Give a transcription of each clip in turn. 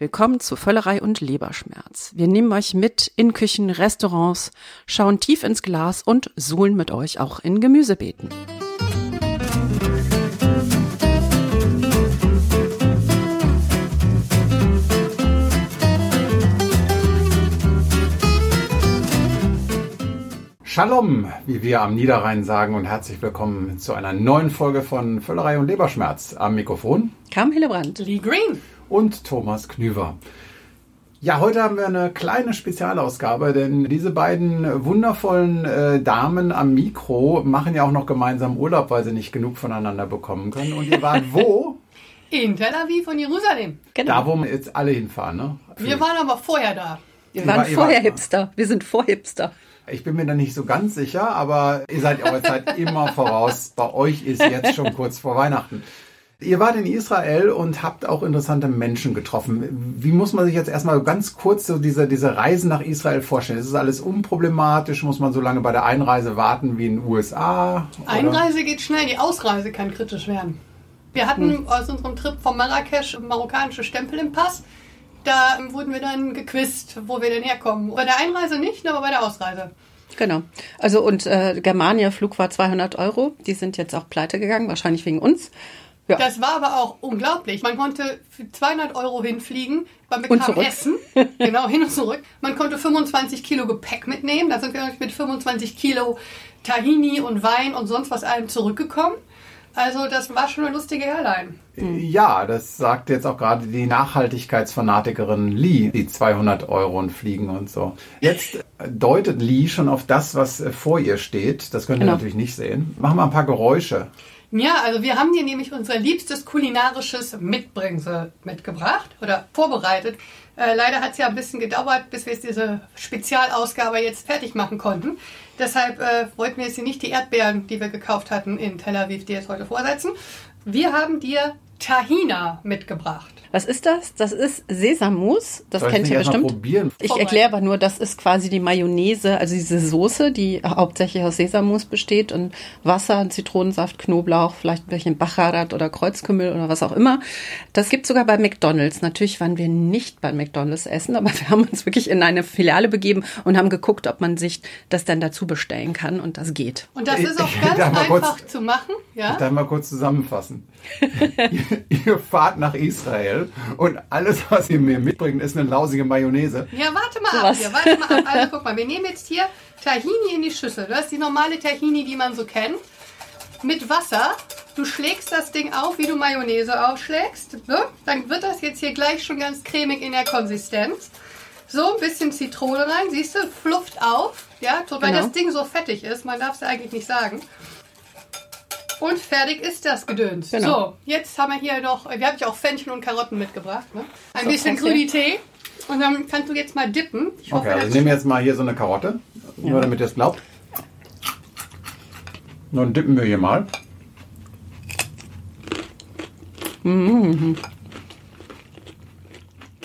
Willkommen zu Völlerei und Leberschmerz. Wir nehmen euch mit in Küchen, Restaurants, schauen tief ins Glas und suhlen mit euch auch in Gemüsebeeten. Shalom, wie wir am Niederrhein sagen und herzlich willkommen zu einer neuen Folge von Völlerei und Leberschmerz. Am Mikrofon Kam Hillebrand. Lee Green. Und Thomas Knüver. Ja, heute haben wir eine kleine Spezialausgabe, denn diese beiden wundervollen äh, Damen am Mikro machen ja auch noch gemeinsam Urlaub, weil sie nicht genug voneinander bekommen können. Und ihr wart wo? In Tel Aviv und Jerusalem. Genau. Da, wo wir jetzt alle hinfahren, ne? Wir waren aber vorher da. wir ihr waren war- vorher Hipster. Wir sind vor Hipster. Ich bin mir da nicht so ganz sicher, aber ihr seid eure Zeit immer voraus. Bei euch ist jetzt schon kurz vor Weihnachten. Ihr wart in Israel und habt auch interessante Menschen getroffen. Wie muss man sich jetzt erstmal ganz kurz so diese, diese Reisen nach Israel vorstellen? Ist es alles unproblematisch? Muss man so lange bei der Einreise warten wie in den USA? Oder? Einreise geht schnell, die Ausreise kann kritisch werden. Wir hatten aus unserem Trip von Marrakesch marokkanische Stempel im Pass. Da wurden wir dann gequizt, wo wir denn herkommen. Bei der Einreise nicht, aber bei der Ausreise. Genau. Also und äh, Germania Flug war 200 Euro. Die sind jetzt auch pleite gegangen, wahrscheinlich wegen uns. Ja. Das war aber auch unglaublich. Man konnte für 200 Euro hinfliegen, man bekam. Essen, genau, hin und zurück. Man konnte 25 Kilo Gepäck mitnehmen. Da sind wir mit 25 Kilo Tahini und Wein und sonst was allem zurückgekommen. Also das war schon eine lustige Airline. Ja, das sagt jetzt auch gerade die Nachhaltigkeitsfanatikerin Lee, die 200 Euro und fliegen und so. Jetzt deutet Lee schon auf das, was äh, vor ihr steht. Das könnt ihr Genau. natürlich nicht sehen. Machen wir ein paar Geräusche. Ja, also wir haben dir nämlich unser liebstes kulinarisches Mitbringsel mitgebracht oder vorbereitet. Äh, leider hat es ja ein bisschen gedauert, bis wir diese Spezialausgabe jetzt fertig machen konnten. Deshalb äh, wollten wir jetzt hier nicht die Erdbeeren, die wir gekauft hatten in Tel Aviv, dir jetzt heute vorsetzen. Wir haben dir Tahina mitgebracht. Was ist das? Das ist Sesammus. Das Soll kennt ihr bestimmt. probieren? Ich erkläre aber nur, das ist quasi die Mayonnaise, also diese Soße, die hauptsächlich aus Sesammus besteht und Wasser, Zitronensaft, Knoblauch, vielleicht ein bisschen Bacharat oder Kreuzkümmel oder was auch immer. Das gibt sogar bei McDonald's. Natürlich waren wir nicht bei McDonald's essen, aber wir haben uns wirklich in eine Filiale begeben und haben geguckt, ob man sich das dann dazu bestellen kann und das geht. Und das ist auch ganz einfach kurz- zu machen. Ja? Ich darf mal kurz zusammenfassen. Ihr, ihr fahrt nach Israel und alles, was ihr mir mitbringt, ist eine lausige Mayonnaise. Ja, warte mal So ab. was. Hier, warte mal ab. Also guck mal, wir nehmen jetzt hier Tahini in die Schüssel. Du hast die normale Tahini, die man so kennt. Mit Wasser. Du schlägst das Ding auf, wie du Mayonnaise aufschlägst. Ne? Dann wird das jetzt hier gleich schon ganz cremig in der Konsistenz. So, ein bisschen Zitrone rein. Siehst du, flufft auf. Ja, weil Genau. das Ding so fettig ist. Man darf es eigentlich nicht sagen. Und fertig ist das Gedöns. Genau. So, jetzt haben wir hier noch, wir haben ja auch Fenchel und Karotten mitgebracht. Ne? Ein So, bisschen. Crudité. Und dann kannst du jetzt mal dippen. Ich hoffe, Okay, also ich nehme jetzt mal hier so eine Karotte, nur damit ihr es glaubt. Nun dippen wir hier mal.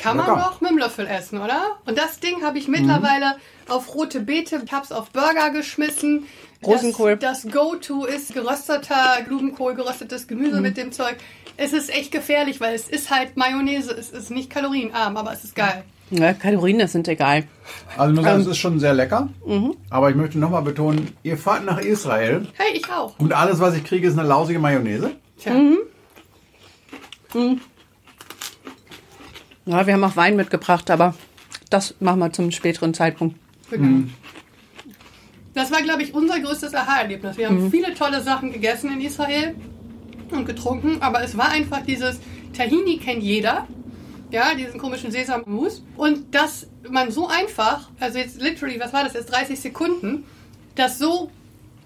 kann man Lecker. doch mit dem Löffel essen, oder? Und das Ding habe ich mittlerweile auf rote Beete, ich habe es auf Burger geschmissen. Rosenkohl. Das, das Go-To ist gerösteter Blumenkohl, geröstetes Gemüse mit dem Zeug. Es ist echt gefährlich, weil es ist halt Mayonnaise. Es ist nicht kalorienarm, aber es ist geil. Ja, Kalorien, das sind egal. Also ich muss sagen, Ähm. es ist schon sehr lecker. Mhm. Aber ich möchte nochmal betonen, ihr fahrt nach Israel Hey, ich auch. und alles, was ich kriege, ist eine lausige Mayonnaise. Tja. Ja, wir haben auch Wein mitgebracht, aber das machen wir zum späteren Zeitpunkt. Genau. Das war, glaube ich, unser größtes Aha-Erlebnis. Wir haben viele tolle Sachen gegessen in Israel und getrunken, aber es war einfach dieses Tahini kennt jeder. Ja, diesen komischen Sesammus. Und dass man so einfach, also jetzt literally, was war das jetzt, 30 Sekunden, dass so,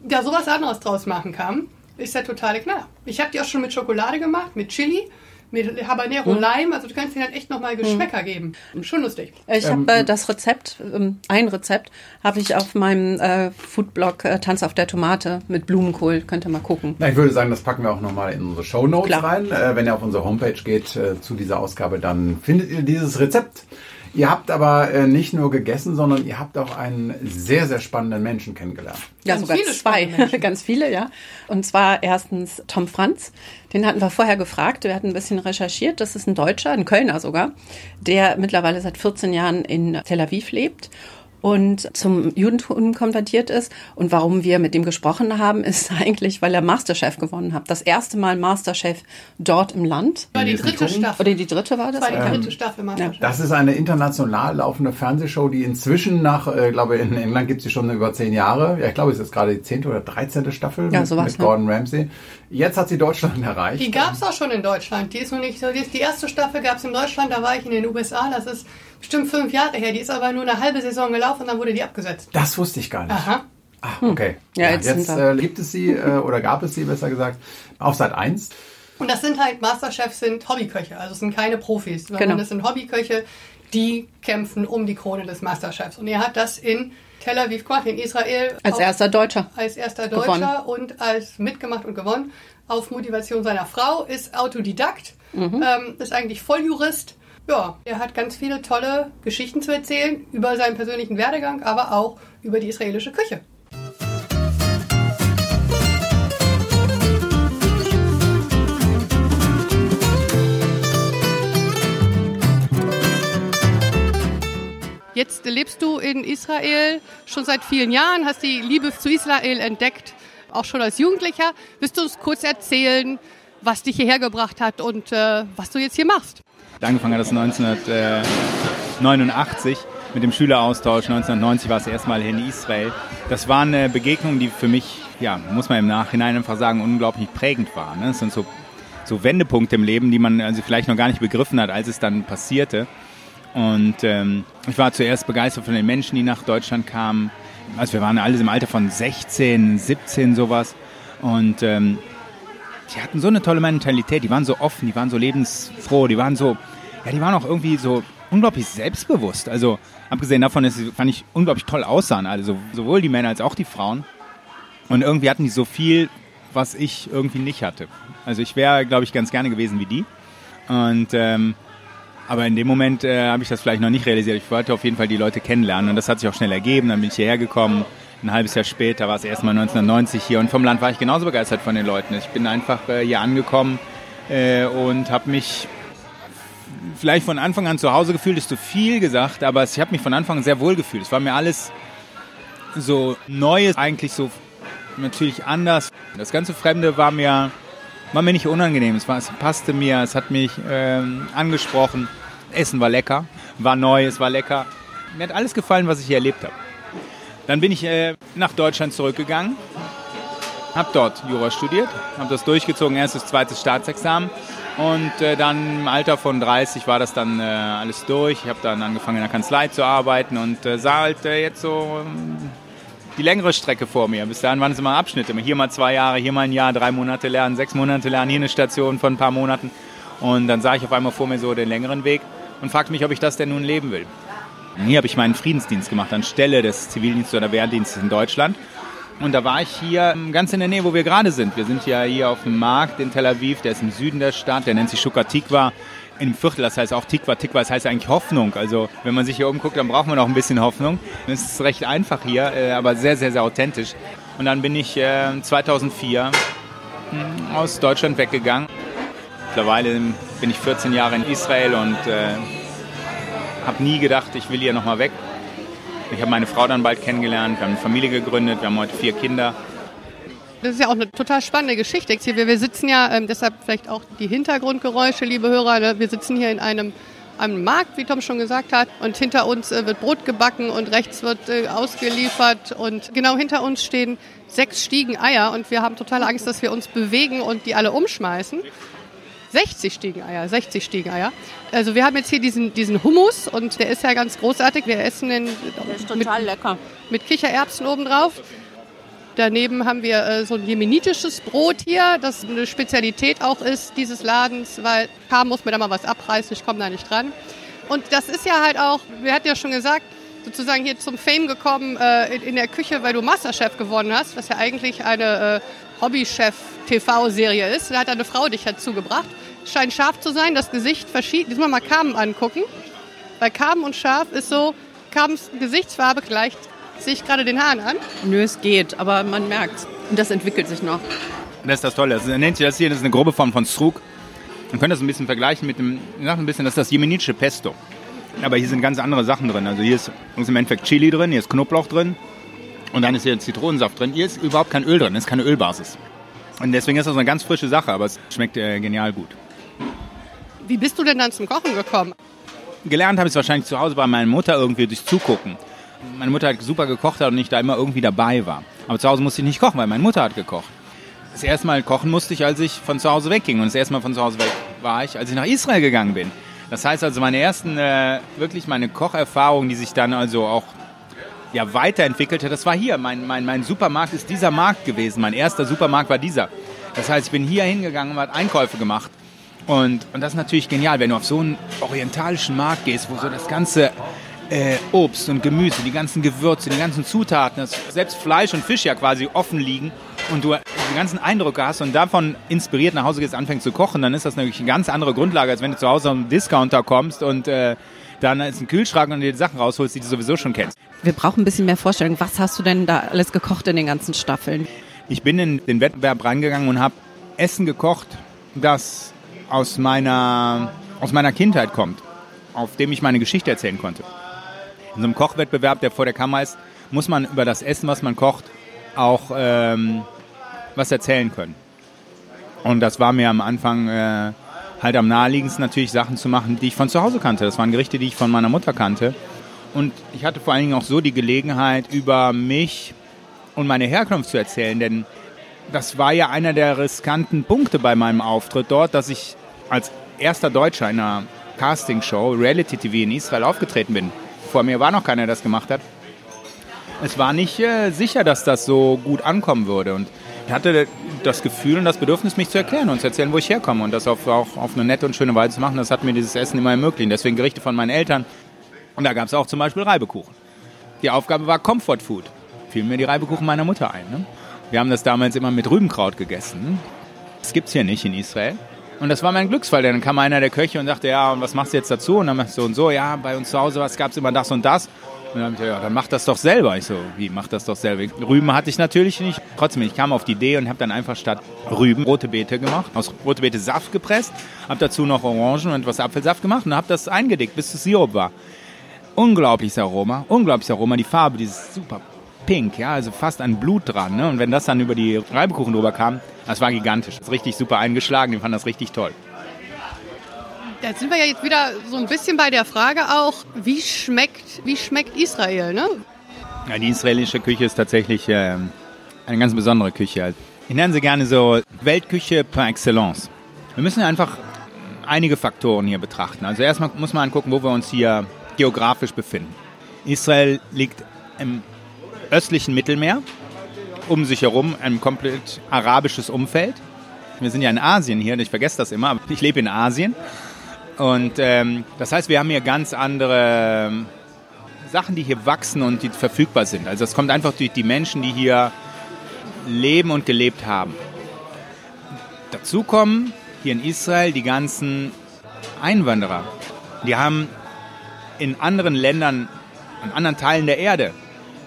da sowas anderes draus machen kann, ist der totale Knall. Ich habe die auch schon mit Schokolade gemacht, mit Chili, mit Habanero Lime, also du kannst denen halt echt nochmal Geschmäcker geben. Schon lustig. Ich Ähm, habe äh, das Rezept, ähm, ein Rezept, habe ich auf meinem äh, Foodblog äh, Tanz auf der Tomate mit Blumenkohl. Könnt ihr mal gucken. Na, ich würde sagen, das packen wir auch nochmal in unsere Shownotes Klar. rein. Äh, wenn ihr auf unsere Homepage geht äh, zu dieser Ausgabe, dann findet ihr dieses Rezept. Ihr habt aber äh, nicht nur gegessen, sondern ihr habt auch einen sehr, sehr spannenden Menschen kennengelernt. Ja, Ganz sogar viele zwei, ganz viele, ja. Und zwar erstens Tom Franz, den hatten wir vorher gefragt, wir hatten ein bisschen recherchiert, das ist ein Deutscher, ein Kölner sogar, der mittlerweile seit 14 Jahren in Tel Aviv lebt und zum Judentum konvertiert ist. Und warum wir mit ihm gesprochen haben, ist eigentlich, weil er Masterchef gewonnen hat. Das erste Mal Masterchef dort im Land. war die dritte. Staffel. Oder die dritte war das? Das war die Ähm, dritte Staffel Masterchef. Das ist eine international laufende Fernsehshow, die inzwischen nach, äh, glaube in England gibt sie schon über zehn Jahre. Ja, ich glaube, es ist gerade die zehnte oder dreizehnte Staffel Ja, mit, sowas, mit ne? Gordon Ramsay. Jetzt hat sie Deutschland erreicht. Die gab es auch schon in Deutschland. Die ist noch nicht so. Die, die erste Staffel gab es in Deutschland, da war ich in den USA. Das ist bestimmt fünf Jahre her. Die ist aber nur eine halbe Saison gelaufen und dann wurde die abgesetzt. Das wusste ich gar nicht. Aha. Ah, okay. Ja, jetzt jetzt sind wir- äh, gibt es sie äh, oder gab es sie besser gesagt auf Sat 1. Und das sind halt Masterchefs, sind Hobbyköche. Also es sind keine Profis, sondern Genau. es sind Hobbyköche, die kämpfen um die Krone des Masterchefs. Und er hat das in Tel Aviv gemacht, in Israel. Als auf- erster Deutscher. als erster Gewonnen. Deutscher und als mitgemacht und gewonnen. Auf Motivation seiner Frau, ist Autodidakt, Mhm. ähm, ist eigentlich Volljurist. Ja, er hat ganz viele tolle Geschichten zu erzählen über seinen persönlichen Werdegang, aber auch über die israelische Küche. Jetzt lebst du in Israel schon seit vielen Jahren, hast die Liebe zu Israel entdeckt, auch schon als Jugendlicher. Willst du uns kurz erzählen, was dich hierher gebracht hat und äh, was du jetzt hier machst? Angefangen hat das 1989 mit dem Schüleraustausch. 1990 war es erstmal in Israel. Das war eine Begegnung, die für mich, ja, muss man im Nachhinein einfach sagen, unglaublich prägend war. Ne? Das sind so, so Wendepunkte im Leben, die man also vielleicht noch gar nicht begriffen hat, als es dann passierte. Und ähm, ich war zuerst begeistert von den Menschen, die nach Deutschland kamen. Also wir waren alle im Alter von 16, 17 sowas. Und ähm, die hatten so eine tolle Mentalität, die waren so offen, die waren so lebensfroh, die waren so, ja, die waren auch irgendwie so unglaublich selbstbewusst. Also abgesehen davon, dass sie, fand ich, unglaublich toll aussahen, also sowohl die Männer als auch die Frauen. Und irgendwie hatten die so viel, was ich irgendwie nicht hatte. Also ich wäre, glaube ich, ganz gerne gewesen wie die. Und ähm, aber in dem Moment äh, habe ich das vielleicht noch nicht realisiert. Ich wollte auf jeden Fall die Leute kennenlernen und das hat sich auch schnell ergeben. Dann bin ich hierher gekommen. Ein halbes Jahr später war es erstmal 1990 hier und vom Land war ich genauso begeistert von den Leuten. Ich bin einfach äh, hier angekommen äh, und habe mich vielleicht von Anfang an zu Hause gefühlt, ist zu viel gesagt, aber ich habe mich von Anfang an sehr wohl gefühlt. Es war mir alles so Neues, eigentlich so natürlich anders. Das ganze Fremde war mir, war mir nicht unangenehm. Es, war, es passte mir, es hat mich ähm, angesprochen. Essen war lecker, war neu, es war lecker. Mir hat alles gefallen, was ich hier erlebt habe. Dann bin ich äh, nach Deutschland zurückgegangen, habe dort Jura studiert, habe das durchgezogen, erstes, zweites Staatsexamen. Und äh, dann im Alter von 30 war das dann äh, alles durch. Ich habe dann angefangen in der Kanzlei zu arbeiten und äh, sah halt äh, jetzt so ähm, die längere Strecke vor mir. Bis dahin waren es immer Abschnitte. Hier mal zwei Jahre, hier mal ein Jahr, drei Monate lernen, sechs Monate lernen, hier eine Station von ein paar Monaten. Und dann sah ich auf einmal vor mir so den längeren Weg und fragte mich, ob ich das denn nun leben will. Hier habe ich meinen Friedensdienst gemacht anstelle des Zivildienstes oder Wehrdienstes in Deutschland. Und da war ich hier ähm, ganz in der Nähe, wo wir gerade sind. Wir sind ja hier auf dem Markt in Tel Aviv, der ist im Süden der Stadt, der nennt sich Shukar Tikva. Im Viertel, das heißt auch Tikva. Tikva, das heißt eigentlich Hoffnung. Also wenn man sich hier umguckt, dann braucht man auch ein bisschen Hoffnung. Es ist recht einfach hier, äh, aber sehr, sehr, sehr authentisch. Und dann bin ich äh, 2004 mh, aus Deutschland weggegangen. Mittlerweile bin ich 14 Jahre in Israel und äh, habe nie gedacht, ich will hier nochmal weg. Ich habe meine Frau dann bald kennengelernt, wir haben eine Familie gegründet, wir haben heute vier Kinder. Das ist ja auch eine total spannende Geschichte. Hier, wir, sitzen ja, ähm, deshalb vielleicht auch die Hintergrundgeräusche, liebe Hörer. Ne? Wir sitzen hier in einem, einem Markt, wie Tom schon gesagt hat. Und hinter uns äh, wird Brot gebacken und rechts wird äh, ausgeliefert. Und genau hinter uns stehen sechs Stiegen Eier. Und wir haben totale Angst, dass wir uns bewegen und die alle umschmeißen. 60 Stiegeneier, 60 Stiegeneier. Also wir haben jetzt hier diesen, diesen Hummus und der ist ja ganz großartig. Wir essen den mit, mit Kichererbsen obendrauf. Daneben haben wir äh, so ein jemenitisches Brot hier, das eine Spezialität auch ist dieses Ladens, weil K muss mir da mal was abreißen, ich komme da nicht dran. Und das ist ja halt auch, wir hatten ja schon gesagt, sozusagen hier zum Fame gekommen äh, in, in der Küche, weil du Masterchef gewonnen hast, was ja eigentlich eine äh, Hobbychef-TV-Serie ist. Da hat eine Frau dich dazu gebracht. Scheint scharf zu sein, das Gesicht verschieden. Diesmal mal Carmen angucken. Bei Carmen und Schaf ist so, Carmens Gesichtsfarbe gleicht sich gerade den Haaren an. Nö, es geht, aber man merkt Und das entwickelt sich noch. Das ist das Tolle. Das nennt sich das hier, das ist eine grobe Form von Strug. Man könnte das ein bisschen vergleichen mit dem, ich sag ein bisschen, das ist das jemenitische Pesto. Aber hier sind ganz andere Sachen drin. Also hier ist, ist im Endeffekt Chili drin, hier ist Knoblauch drin und dann ist hier Zitronensaft drin. Hier ist überhaupt kein Öl drin, das ist keine Ölbasis. Und deswegen ist das eine ganz frische Sache, aber es schmeckt äh, genial gut. Wie bist du denn dann zum Kochen gekommen? Gelernt habe ich es wahrscheinlich zu Hause bei meiner Mutter irgendwie durch Zugucken. Meine Mutter hat super gekocht und ich da immer irgendwie dabei war. Aber zu Hause musste ich nicht kochen, weil meine Mutter hat gekocht. Das erste Mal kochen musste ich, als ich von zu Hause wegging. Und das erste Mal von zu Hause weg war ich, als ich nach Israel gegangen bin. Das heißt also, meine ersten, äh, wirklich meine Kocherfahrungen, die sich dann also auch ja, weiterentwickelte, das war hier. Mein, mein, mein Supermarkt ist dieser Markt gewesen. Mein erster Supermarkt war dieser. Das heißt, ich bin hier hingegangen und habe Einkäufe gemacht. Und, und das ist natürlich genial, wenn du auf so einen orientalischen Markt gehst, wo so das ganze äh, Obst und Gemüse, die ganzen Gewürze, die ganzen Zutaten, selbst Fleisch und Fisch ja quasi offen liegen und du die ganzen Eindrücke hast und davon inspiriert nach Hause gehst, anfängst zu kochen, dann ist das natürlich eine ganz andere Grundlage, als wenn du zu Hause am Discounter kommst und äh, dann ist ein Kühlschrank und dir die Sachen rausholst, die du sowieso schon kennst. Wir brauchen ein bisschen mehr Vorstellung. Was hast du denn da alles gekocht in den ganzen Staffeln? Ich bin in den Wettbewerb reingegangen und habe Essen gekocht, das aus meiner, aus meiner Kindheit kommt, auf dem ich meine Geschichte erzählen konnte. In so einem Kochwettbewerb, der vor der Kamera ist, muss man über das Essen, was man kocht, auch ähm, was erzählen können. Und das war mir am Anfang äh, halt am naheliegendsten natürlich Sachen zu machen, die ich von zu Hause kannte. Das waren Gerichte, die ich von meiner Mutter kannte. Und ich hatte vor allen Dingen auch so die Gelegenheit, über mich und meine Herkunft zu erzählen, denn das war ja einer der riskanten Punkte bei meinem Auftritt dort, dass ich als erster Deutscher in einer Castingshow, Reality TV in Israel aufgetreten bin. Vor mir war noch keiner, der das gemacht hat. Es war nicht äh, sicher, dass das so gut ankommen würde. Und ich hatte das Gefühl und das Bedürfnis, mich zu erklären und zu erzählen, wo ich herkomme. Und das auf, auch auf eine nette und schöne Weise zu machen, das hat mir dieses Essen immer ermöglicht. Deswegen Gerichte von meinen Eltern. Und da gab es auch zum Beispiel Reibekuchen. Die Aufgabe war Comfort Food. Fiel mir die Reibekuchen meiner Mutter ein. Ne? Wir haben das damals immer mit Rübenkraut gegessen. Das gibt es hier nicht in Israel. Und das war mein Glücksfall. Dann kam einer der Köche und sagte, ja, und was machst du jetzt dazu? Und dann machst du so und so, ja, bei uns zu Hause gab es immer das und das. Und dann ja, dann mach das doch selber. Ich so, wie, mach das doch selber? Rüben hatte ich natürlich nicht. Trotzdem, ich kam auf die Idee und habe dann einfach statt Rüben rote Beete gemacht, aus rote Beete Saft gepresst, habe dazu noch Orangen und etwas Apfelsaft gemacht und habe das eingedickt, bis es Sirup war. Unglaubliches Aroma, unglaubliches Aroma, die Farbe, dieses super pink, ja, also fast ein Blut dran. Ne? Und wenn das dann über die Reibekuchen drüber kam, das war gigantisch. Das ist richtig super eingeschlagen, die fanden das richtig toll. Jetzt sind wir ja jetzt wieder so ein bisschen bei der Frage auch, wie schmeckt, wie schmeckt Israel, ne? Ja, die israelische Küche ist tatsächlich äh, eine ganz besondere Küche. Ich nenne sie gerne so Weltküche par excellence. Wir müssen einfach einige Faktoren hier betrachten. Also erstmal muss man angucken, wo wir uns hier geografisch befinden. Israel liegt im östlichen Mittelmeer, um sich herum ein komplett arabisches Umfeld. Wir sind ja in Asien hier, ich vergesse das immer, aber ich lebe in Asien. Und ähm, das heißt, wir haben hier ganz andere ähm, Sachen, die hier wachsen und die verfügbar sind. Also es kommt einfach durch die Menschen, die hier leben und gelebt haben. Dazu kommen hier in Israel die ganzen Einwanderer. Die haben in anderen Ländern, in anderen Teilen der Erde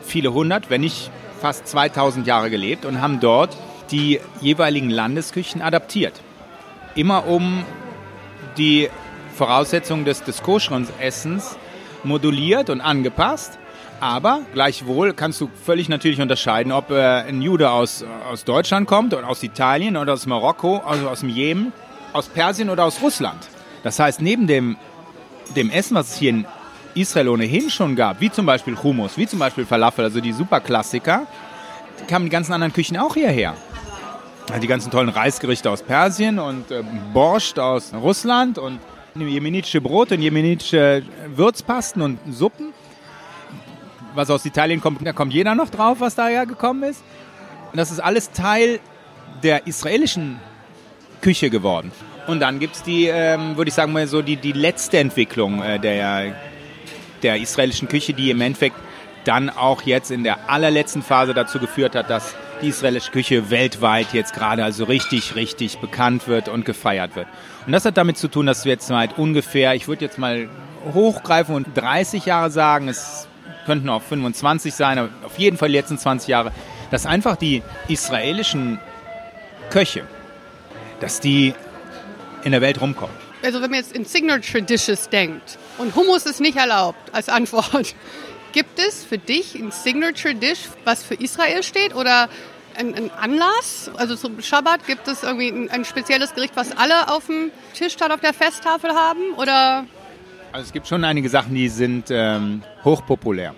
viele hundert, wenn nicht fast 2000 Jahre gelebt und haben dort die jeweiligen Landesküchen adaptiert. Immer um die Voraussetzungen des, des koscheren Essens moduliert und angepasst. Aber gleichwohl kannst du völlig natürlich unterscheiden, ob äh, ein Jude aus, aus Deutschland kommt oder aus Italien oder aus Marokko, also aus dem Jemen, aus Persien oder aus Russland. Das heißt, neben dem, dem Essen, was es hier in Israel ohnehin schon gab, wie zum Beispiel Hummus, wie zum Beispiel Falafel, also die Superklassiker, kamen die ganzen anderen Küchen auch hierher. Die ganzen tollen Reisgerichte aus Persien und äh, Borscht aus Russland und jemenitische Brote und jemenitische Würzpasten und Suppen. Was aus Italien kommt, da kommt jeder noch drauf, was daher gekommen ist. Und das ist alles Teil der israelischen Küche geworden. Und dann gibt es die, ähm, würde ich sagen mal so, die, die letzte Entwicklung äh, der, der israelischen Küche, die im Endeffekt dann auch jetzt in der allerletzten Phase dazu geführt hat, dass die israelische Küche weltweit jetzt gerade also richtig, richtig bekannt wird und gefeiert wird. Und das hat damit zu tun, dass wir jetzt seit ungefähr, ich würde jetzt mal hochgreifen und 30 Jahre sagen, es könnten auch 25 sein, aber auf jeden Fall die letzten 20 Jahre, dass einfach die israelischen Köche, dass die in der Welt rumkommen. Also wenn man jetzt in Signature Dishes denkt und Hummus ist nicht erlaubt als Antwort, gibt es für dich ein Signature Dish, was für Israel steht oder ein, ein Anlass? Also zum Schabbat gibt es irgendwie ein, ein, spezielles Gericht, was alle auf dem Tisch auf der Festtafel haben oder? Also es gibt schon einige Sachen, die sind ähm, hochpopulär.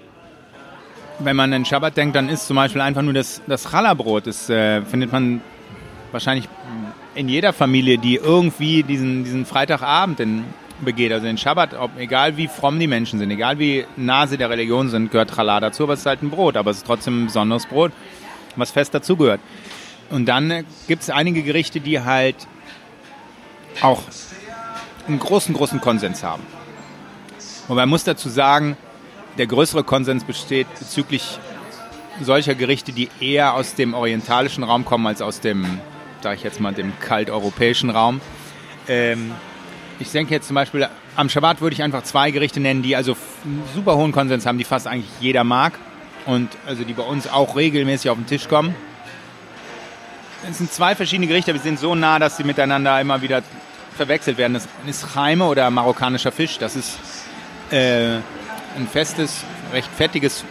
Wenn man an Schabbat denkt, dann ist zum Beispiel einfach nur das, das Challah-Brot. Das äh, findet man wahrscheinlich in jeder Familie, die irgendwie diesen, diesen Freitagabend in, begeht, also den Schabbat, ob, egal wie fromm die Menschen sind, egal wie nah sie der Religion sind, gehört Challah dazu, aber es ist halt ein Brot, aber es ist trotzdem ein besonderes Brot, was fest dazugehört. Und dann äh, gibt es einige Gerichte, die halt auch einen großen, großen Konsens haben. Und man muss dazu sagen, der größere Konsens besteht bezüglich solcher Gerichte, die eher aus dem orientalischen Raum kommen als aus dem sage ich jetzt mal, dem kalt-europäischen Raum. Ähm, ich denke jetzt zum Beispiel, am Schabbat würde ich einfach zwei Gerichte nennen, die also super hohen Konsens haben, die fast eigentlich jeder mag und also die bei uns auch regelmäßig auf den Tisch kommen. Es sind zwei verschiedene Gerichte, aber sie sind so nah, dass sie miteinander immer wieder verwechselt werden. Das ist Chaime oder marokkanischer Fisch. Das ist äh, ein festes, recht fettiges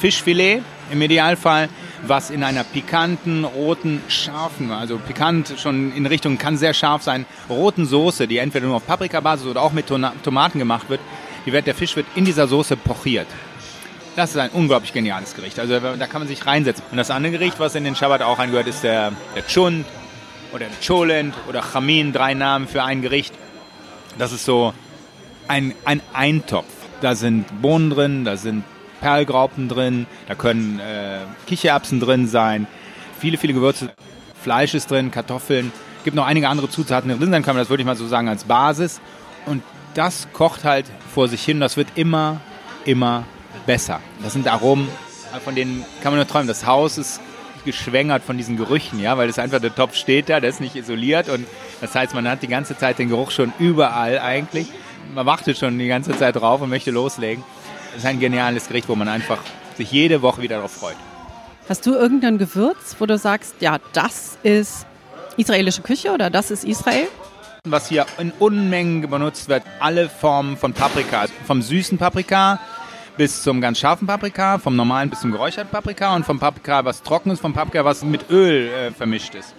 Fischfilet im Idealfall was in einer pikanten, roten, scharfen, also pikant schon in Richtung, kann sehr scharf sein, roten Soße, die entweder nur auf Paprikabasis oder auch mit Tomaten gemacht wird. Die wird, der Fisch wird in dieser Soße pochiert. Das ist ein unglaublich geniales Gericht. Also da kann man sich reinsetzen. Und das andere Gericht, was in den Shabbat auch angehört, ist der, der Chund oder der Cholent oder Chamin, drei Namen für ein Gericht. Das ist so ein, ein Eintopf. Da sind Bohnen drin, da sind Perlgraupen drin, da können äh, Kichererbsen drin sein, viele, viele Gewürze, Fleisch ist drin, Kartoffeln, gibt noch einige andere Zutaten drin sein, kann man das würde ich mal so sagen als Basis. Und das kocht halt vor sich hin, das wird immer, immer besser. Das sind Aromen, von denen kann man nur träumen. Das Haus ist geschwängert von diesen Gerüchen, ja, weil es einfach der Topf steht da, der ist nicht isoliert und das heißt, man hat die ganze Zeit den Geruch schon überall eigentlich. Man wartet schon die ganze Zeit drauf und möchte loslegen. Das ist ein geniales Gericht, wo man einfach sich jede Woche wieder darauf freut. Hast du irgendein Gewürz, wo du sagst, ja, das ist israelische Küche oder das ist Israel? Was hier in Unmengen benutzt wird, alle Formen von Paprika, vom süßen Paprika bis zum ganz scharfen Paprika, vom normalen bis zum geräucherten Paprika und vom Paprika, was trocken ist, vom Paprika, was mit Öl äh, vermischt ist.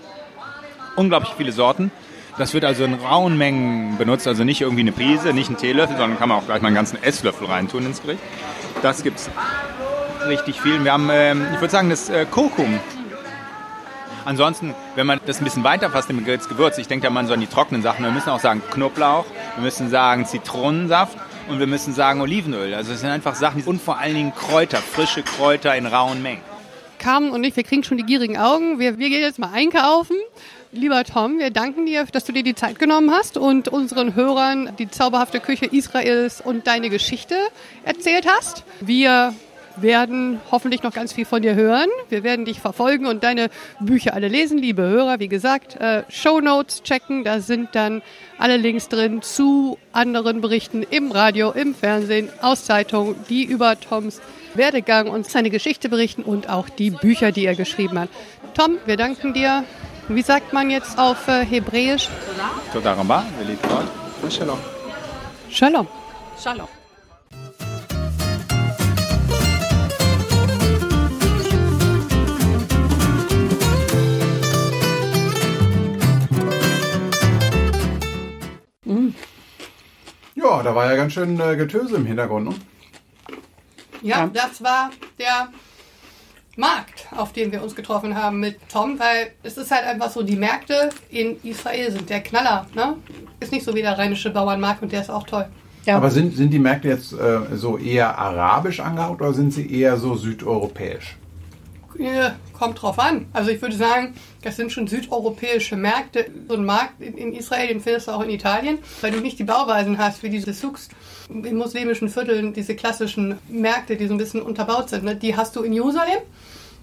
Unglaublich viele Sorten. Das wird also in rauen Mengen benutzt, also nicht irgendwie eine Prise, nicht ein Teelöffel, sondern kann man auch gleich mal einen ganzen Esslöffel reintun ins Gericht. Das gibt es richtig viel. Wir haben, ähm, ich würde sagen, das äh, Kurkum. Ansonsten, wenn man das ein bisschen weiter fasst im Gewürz, ich denke da mal so an die trockenen Sachen. Wir müssen auch sagen Knoblauch, wir müssen sagen Zitronensaft und wir müssen sagen Olivenöl. Also es sind einfach Sachen und vor allen Dingen Kräuter, frische Kräuter in rauen Mengen. Carmen und ich, wir kriegen schon die gierigen Augen. Wir, wir gehen jetzt mal einkaufen Lieber Tom, wir danken dir, dass du dir die Zeit genommen hast und unseren Hörern die zauberhafte Küche Israels und deine Geschichte erzählt hast. Wir werden hoffentlich noch ganz viel von dir hören. Wir werden dich verfolgen und deine Bücher alle lesen, liebe Hörer. Wie gesagt, äh, Show Notes checken, da sind dann alle Links drin zu anderen Berichten im Radio, im Fernsehen, aus Zeitungen, die über Toms Werdegang und seine Geschichte berichten und auch die Bücher, die er geschrieben hat. Tom, wir danken dir. Wie sagt man jetzt auf äh, Hebräisch? Toda raba, Shalom. Shalom. Shalom. Ja, da war ja ganz schön äh, Getöse im Hintergrund. Ne? Ja, das war der Markt, auf dem wir uns getroffen haben mit Tom, weil es ist halt einfach so, die Märkte in Israel sind der Knaller. Ne? Ist nicht so wie der rheinische Bauernmarkt und der ist auch toll. Ja. Aber sind, sind die Märkte jetzt äh, so eher arabisch angehaucht oder sind sie eher so südeuropäisch? Ja, kommt drauf an. Also ich würde sagen, das sind schon südeuropäische Märkte. So ein Markt in, Israel, den findest du auch in Italien, weil du nicht die Bauweisen hast wie diese Souks in muslimischen Vierteln, diese klassischen Märkte, die so ein bisschen unterbaut sind. Ne? Die hast du in Jerusalem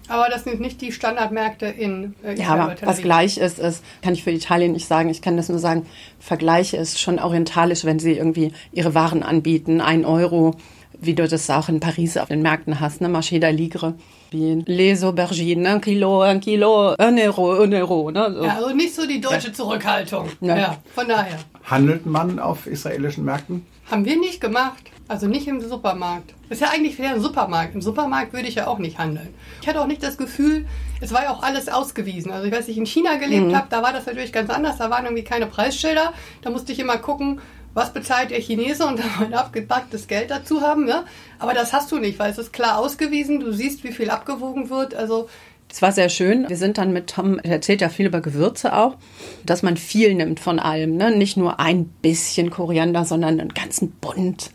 Aber das sind nicht die Standardmärkte in äh, Ja, aber was gleich ist, ist, kann ich für Italien nicht sagen, ich kann das nur sagen, Vergleich ist schon orientalisch, wenn sie irgendwie ihre Waren anbieten, ein Euro, wie du das auch in Paris auf den Märkten hast, ne, Marché d'Aligre, wie Les Aubergines, ein Kilo, ein Kilo, ein Euro, ein Euro. Ne, so. Ja, also nicht so die deutsche Zurückhaltung. Ja. ja, von daher. Handelt man auf israelischen Märkten? Haben wir nicht gemacht. Also nicht im Supermarkt. Das ist ja eigentlich wieder ein Supermarkt. Im Supermarkt würde ich ja auch nicht handeln. Ich hatte auch nicht das Gefühl, es war ja auch alles ausgewiesen. Also ich weiß, ich in China gelebt mhm. habe, da war das natürlich ganz anders. Da waren irgendwie keine Preisschilder. Da musste ich immer gucken, was bezahlt der Chinese und dann ein abgepacktes Geld dazu haben. Ne? Aber das hast du nicht, weil es ist klar ausgewiesen. Du siehst, wie viel abgewogen wird. Also es war sehr schön. Wir sind dann mit Tom, er erzählt ja viel über Gewürze auch, dass man viel nimmt von allem. Ne? Nicht nur ein bisschen Koriander, sondern einen ganzen Bund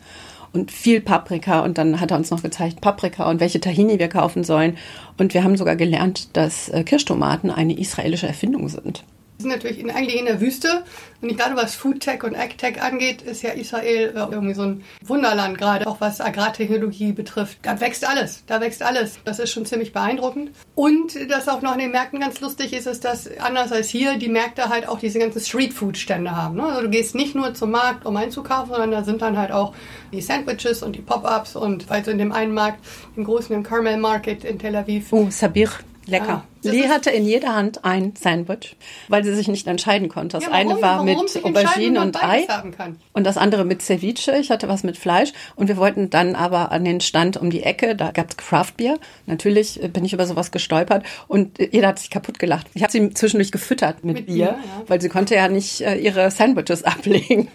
und viel Paprika. Und dann hat er uns noch gezeigt, Paprika und welche Tahini wir kaufen sollen. Und wir haben sogar gelernt, dass äh, Kirschtomaten eine israelische Erfindung sind sind natürlich in, eigentlich in der Wüste. Und gerade was Foodtech und AgTech angeht, ist ja Israel irgendwie so ein Wunderland, gerade auch was Agrartechnologie betrifft. Da wächst alles, da wächst alles. Das ist schon ziemlich beeindruckend. Und das auch noch in den Märkten ganz lustig ist, ist, dass anders als hier die Märkte halt auch diese ganzen Streetfood-Stände haben. Ne? Also du gehst nicht nur zum Markt, um einzukaufen, sondern da sind dann halt auch die Sandwiches und die Pop-Ups und also in dem einen Markt, im großen im Carmel Market in Tel Aviv. Oh, Sabir. Lecker. Ja. Lee hatte in jeder Hand ein Sandwich, weil sie sich nicht entscheiden konnte. Das ja, eine war mit Aubergine und Ei und das andere mit Ceviche. Ich hatte was mit Fleisch und wir wollten dann aber an den Stand um die Ecke, da gab es Craftbier. Natürlich bin ich über sowas gestolpert und jeder hat sich kaputt gelacht. Ich habe sie zwischendurch gefüttert mit, mit Bier, ja. weil sie konnte ja nicht äh, ihre Sandwiches ablegen.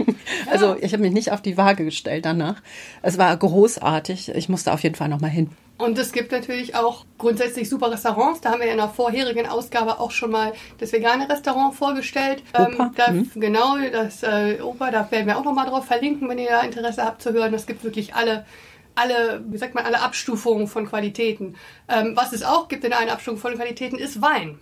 Also ich habe mich nicht auf die Waage gestellt danach. Es war großartig. Ich musste auf jeden Fall noch mal hin. Und es gibt natürlich auch grundsätzlich super Restaurants. Da haben wir in der vorherigen Ausgabe auch schon mal das vegane Restaurant vorgestellt. Ähm, da, mhm. Genau, das äh, Opa, da werden wir auch noch mal drauf verlinken, wenn ihr da Interesse habt zu hören. Es gibt wirklich alle alle, wie sagt man, alle Abstufungen von Qualitäten. Ähm, was es auch gibt in einer Abstufung von Qualitäten, ist Wein.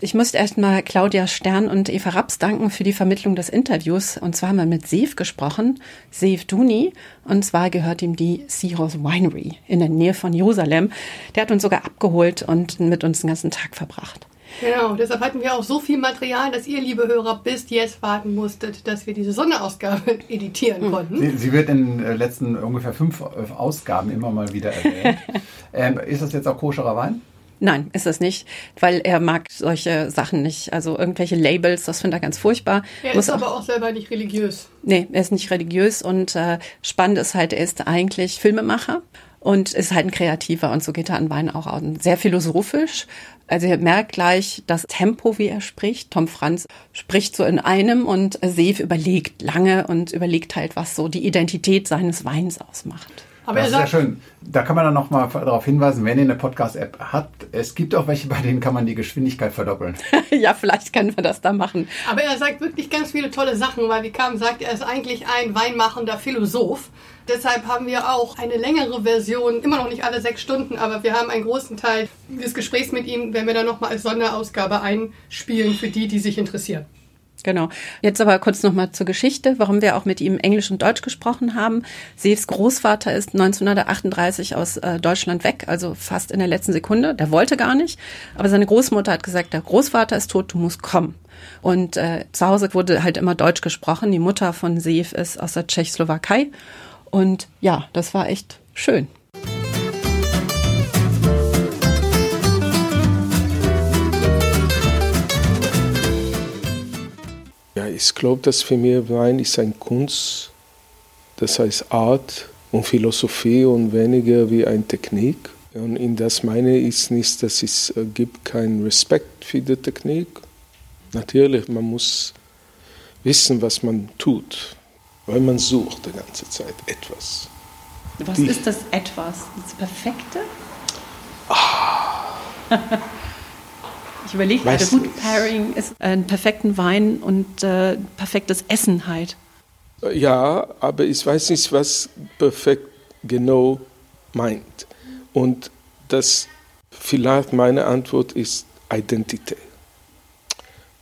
Ich musste erstmal Claudia Stern und Eva Raps danken für die Vermittlung des Interviews. Und zwar haben wir mit Sev gesprochen, Sev Duni. Und zwar gehört ihm die Seahorse Winery in der Nähe von Jerusalem. Der hat uns sogar abgeholt und mit uns den ganzen Tag verbracht. Genau, deshalb hatten wir auch so viel Material, dass ihr, liebe Hörer, bis jetzt warten musstet, dass wir diese Sonderausgabe editieren hm. konnten. Sie, sie, wird in den letzten ungefähr fünf Ausgaben immer mal wieder erwähnt. ähm, ist das jetzt auch koscherer Wein? Nein, ist es nicht, weil er mag solche Sachen nicht. Also irgendwelche Labels, das findet er ganz furchtbar. Er Muss ist aber auch selber nicht religiös. Nee, er ist nicht religiös und äh, spannend ist halt, er ist eigentlich Filmemacher und ist halt ein Kreativer und so geht er an Wein auch aus. Sehr philosophisch. Also ihr merkt gleich das Tempo, wie er spricht. Tom Franz spricht so in einem und Seef überlegt lange und überlegt halt, was so die Identität seines Weins ausmacht. Aber das ist ja schön. Da kann man dann nochmal darauf hinweisen, wenn ihr eine Podcast-App habt. Es gibt auch welche, bei denen kann man die Geschwindigkeit verdoppeln. ja, vielleicht können wir das da machen. Aber er sagt wirklich ganz viele tolle Sachen, weil wie Kam sagt, er ist eigentlich ein weinmachender Philosoph. Deshalb haben wir auch eine längere Version, immer noch nicht alle sechs Stunden, aber wir haben einen großen Teil des Gesprächs mit ihm, wenn wir dann nochmal als Sonderausgabe einspielen für die, die sich interessieren. Genau. Jetzt aber kurz nochmal zur Geschichte, warum wir auch mit ihm Englisch und Deutsch gesprochen haben. Seefs Großvater ist 1938 aus äh, Deutschland weg, also fast in der letzten Sekunde. Der wollte gar nicht, aber seine Großmutter hat gesagt, der Großvater ist tot, du musst kommen. Und äh, zu Hause wurde halt immer Deutsch gesprochen. Die Mutter von Seef ist aus der Tschechoslowakei. Und ja, das war echt schön. Ich glaube, dass für mich Wein ist ein Kunst, das heißt Art und Philosophie und weniger wie eine Technik. Und in das meine ich nicht, dass es äh, gibt keinen Respekt für die Technik. Natürlich, man muss wissen, was man tut, weil man sucht die ganze Zeit etwas. Was die, ist das etwas? Das Perfekte? Ah. Ich überlege gerade, Food Pairing ist ein perfekten Wein und äh, perfektes Essen halt. Ja, aber ich weiß nicht, was perfekt genau meint. Und das vielleicht meine Antwort ist Identität.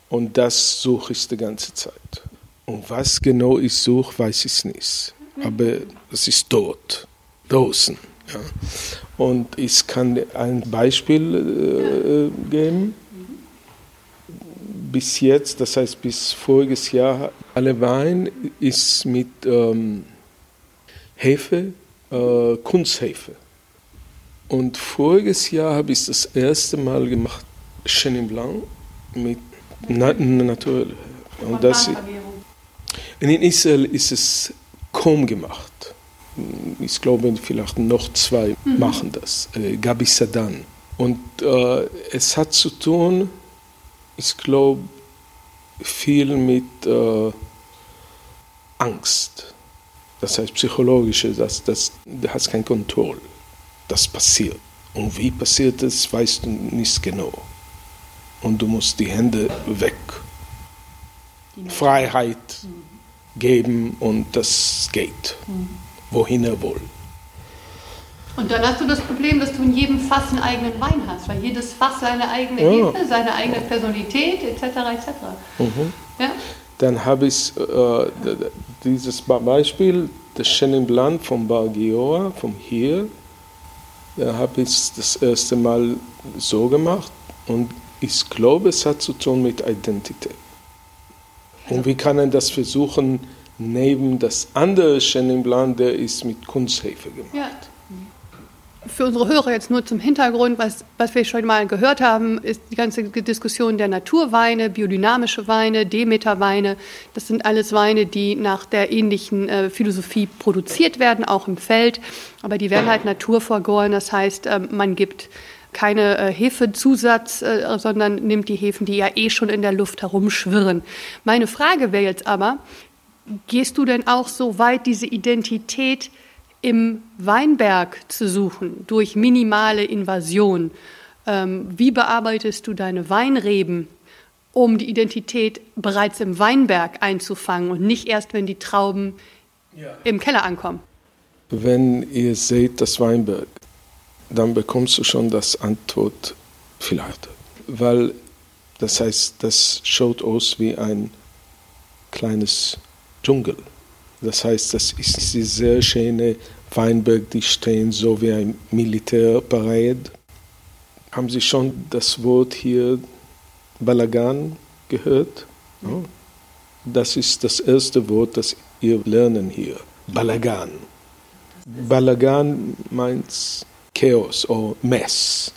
Und das suche ich die ganze Zeit. Und was genau ich suche, weiß ich nicht. Aber es ist dort, draußen, Ja. Und ich kann ein Beispiel äh, geben. Bis jetzt, das heißt bis voriges Jahr, alle Wein ist mit ähm, Hefe, äh, Kunsthefe. Und voriges Jahr habe ich das erste Mal gemacht, Chenin Blanc mit na Natur. Und das, in Israel ist es kaum gemacht. Ich glaube, vielleicht noch zwei mhm. machen das. Äh, Gabi Sadan. Und äh, es hat zu tun, ich glaube, viel mit äh, Angst. Das heißt psychologische, dass das, du hast keine Kontrolle. Das passiert. Und wie passiert es, weißt du nicht genau. Und du musst die Hände weg. Freiheit mhm. geben und das geht, mhm. wohin er will. Und dann hast du das Problem, dass du in jedem Fass einen eigenen Wein hast, weil jedes Fass seine eigene ja. Hefe, seine eigene Personalität etc. etc. Mhm. Ja? Dann habe ich äh, dieses Beispiel, das Chenin Blanc vom Bar Gioa, vom hier, da habe ich das erste Mal so gemacht und ich glaube, es hat zu tun mit Identität. Und wie kann man das versuchen, neben das andere Chenin Blanc, der ist mit Kunsthefe gemacht. Ja. Für unsere Hörer jetzt nur zum Hintergrund, was, was wir schon mal gehört haben, ist die ganze Diskussion der Naturweine, biodynamische Weine, Demeterweine. Das sind alles Weine, die nach der ähnlichen äh, Philosophie produziert werden, auch im Feld. Aber die werden halt naturvergoren. Das heißt, äh, man gibt keine äh, Hefezusatz, äh, sondern nimmt die Hefen, die ja eh schon in der Luft herumschwirren. Meine Frage wäre jetzt aber, gehst du denn auch so weit, diese Identität im Weinberg zu suchen, durch minimale Invasion? Ähm, wie bearbeitest du deine Weinreben, um die Identität bereits im Weinberg einzufangen und nicht erst, wenn die Trauben ja. im Keller ankommen? Wenn ihr seht das Weinberg, dann bekommst du schon das Antwort vielleicht. Weil das heißt, das schaut aus wie ein kleines Dschungel. Das heißt, das ist die sehr schöne Weinberg, die stehen so wie ein Militärparade. Haben Sie schon das Wort hier Balagan gehört? Ja. Das ist das erste Wort, das ihr lernen hier. Balagan. Balagan meint chaos or mess.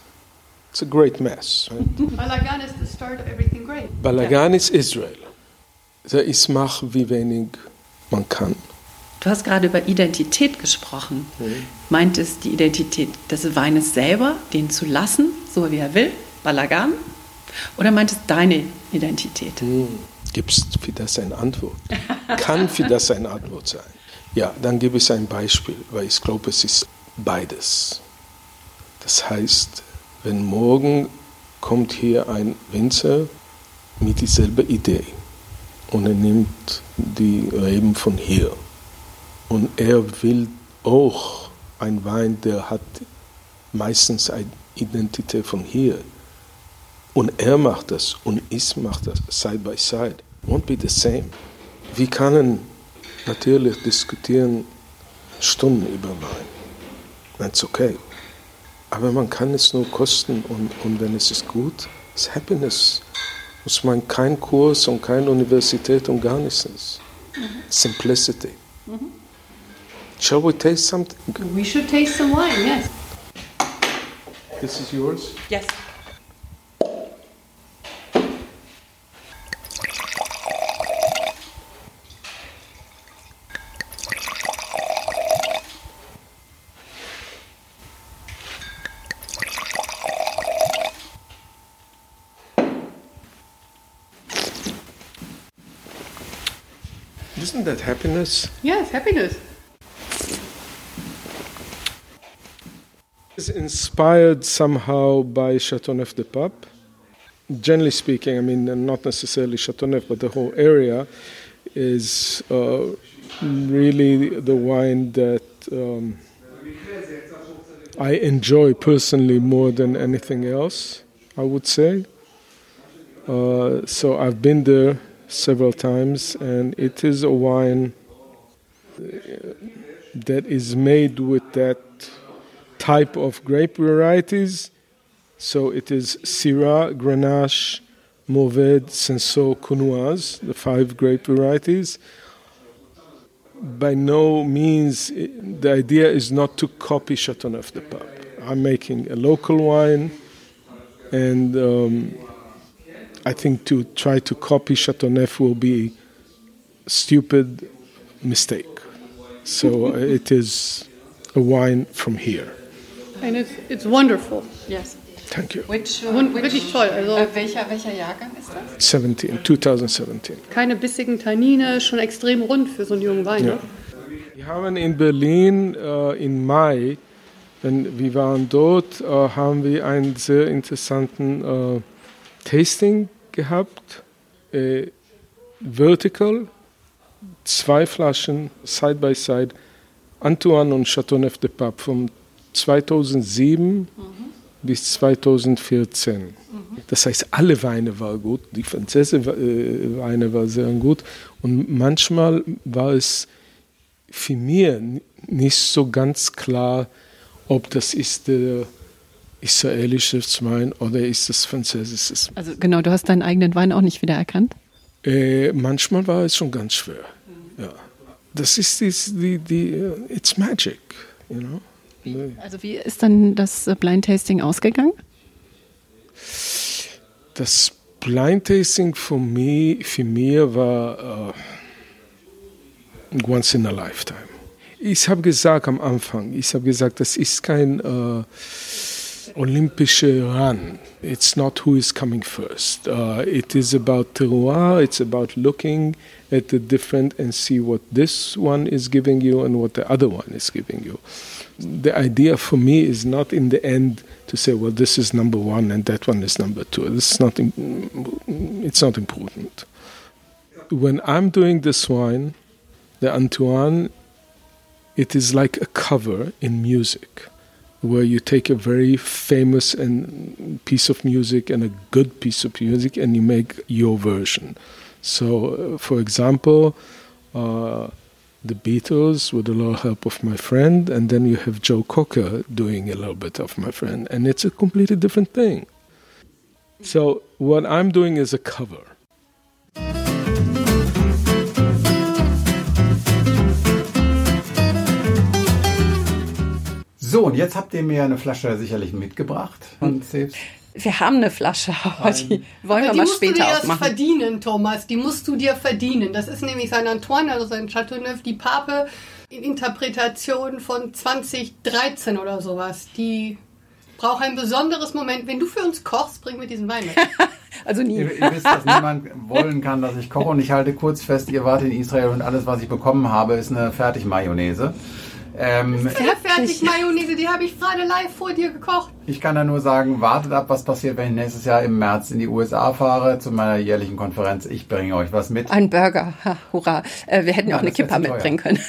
It's a great mess. Right? Balagan is the start of everything great. Balagan yeah. ist Israel. Da ist mach wie wenig man kann. Du hast gerade über Identität gesprochen. Mhm. Meint es die Identität des Weines selber, den zu lassen, so wie er will, Balagan? Oder meint es deine Identität? Mhm. Gibt es für das eine Antwort? kann für das eine Antwort sein? Ja, dann gebe ich ein Beispiel, weil ich glaube, es ist beides. Das heißt, wenn morgen kommt hier ein Winzer mit dieselbe Idee und er nimmt die Reben von hier und er will auch ein Wein, der hat meistens eine Identität von hier und er macht das und ich mache das side by side, won't be the same. Wir können natürlich diskutieren Stunden über Wein. That's okay. Aber man kann es nur kosten und, und wenn es ist gut, ist Happiness. Muss man keinen Kurs und keine Universität und gar nichts. Mhm. Simplicity. Mhm. Shall we taste something? We should taste some wine, yes. This is yours? Yes. Happiness? Yes, happiness. It's inspired somehow by Chateauneuf de Pape. Generally speaking, I mean, not necessarily Chateauneuf, but the whole area is uh, really the wine that um, I enjoy personally more than anything else, I would say. Uh, so I've been there several times, and it is a wine that is made with that type of grape varieties. So it is Syrah, Grenache, Mourvèdre, Cinsault, Counoise, the five grape varieties. By no means, the idea is not to copy Chateauneuf de Pape. I'm making a local wine, and um, I think to try to copy Chateauneuf will be stupid mistake. So uh, it is a wine from here. And it's, it's wonderful. Yes. Thank you. Which, Und wirklich toll. Also äh, welcher, welcher Jahrgang ist das? 17, 2017. keine bissigen Tannine, schon extrem rund für so einen jungen Wein. Ja. Ne? Wir haben in Berlin äh, im Mai, wenn wir waren dort, äh, haben wir einen sehr interessanten äh, Tasting gehabt. Äh, vertical, zwei Flaschen side by side, Antoine und Chateauneuf de Pape von 2007 bis 2014. Das heißt, alle Weine waren gut, die französische äh, Weine waren sehr gut und manchmal war es für mich nicht so ganz klar, ob das ist der israelische Wein oder ist das französische. Also genau, du hast deinen eigenen Wein auch nicht wieder erkannt. Äh, manchmal war es schon ganz schwer. Ja. Das ist, die, die, äh, it's magic, you know. Also wie ist dann das äh, Blind Tasting ausgegangen? Das Blind Tasting für mich, für mich war äh, once in a lifetime. Ich habe gesagt am Anfang, ich habe gesagt, das ist kein äh, olympischer Run. It's not who is coming first. Uh, it is about terroir. It's about looking at the different and see what this one is giving you and what the other one is giving you. The idea for me is not in the end to say, well, this is number one and that one is number two. This is not. It's not important. When I'm doing this wine, the Antoine, it is like a cover in music where you take a very famous and piece of music and a good piece of music and you make your version. So, uh, for example, uh, the Beatles with a little help of my friend, and then you have Joe Cocker doing a little bit of my friend, and it's a completely different thing. So, what I'm doing is a cover. So, und jetzt habt ihr mir eine Flasche sicherlich mitgebracht. Und selbst Wir haben eine Flasche, aber die wollen Aber wir die mal musst du dir später erst aufmachen. verdienen, Thomas. Die musst du dir verdienen. Das ist nämlich sein Antoine, also sein Chateauneuf, die Pape in Interpretation von 2013 oder sowas. Die braucht ein besonderes Moment. Wenn du für uns kochst, bring mir diesen Wein mit. Also nie. Ihr, ihr wisst, dass niemand wollen kann, dass ich koche. Und ich halte kurz fest, ihr wart in Israel und alles, was ich bekommen habe, ist eine Fertigmayonnaise. Ähm, Eine Fertig-Mayonnaise, die habe ich gerade live vor dir gekocht. ich kann da nur sagen, wartet ab, was passiert, wenn ich nächstes Jahr im März in die USA fahre zu meiner jährlichen Konferenz. Ich bringe euch was mit. Ein Burger, ha, hurra. Äh, wir hätten ja auch eine das Kippa mitbringen können.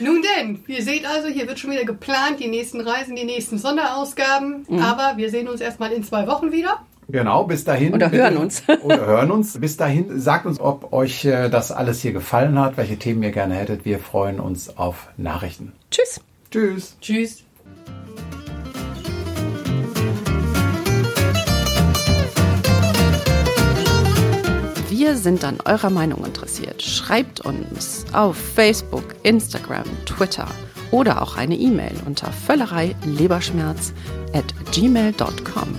Nun denn, ihr seht also, hier wird schon wieder geplant, die nächsten Reisen, die nächsten Sonderausgaben. Mhm. Aber wir sehen uns erstmal in zwei Wochen wieder. Genau, bis dahin. Oder bitte- hören uns. Oder hören uns. Bis dahin, sagt uns, ob euch äh, das alles hier gefallen hat, welche Themen ihr gerne hättet. Wir freuen uns auf Nachrichten. Tschüss. Tschüss. Tschüss. Wir sind an eurer Meinung interessiert. Schreibt uns auf Facebook, Instagram, Twitter oder auch eine E-Mail unter völlerei leberschmerz at gmail.com.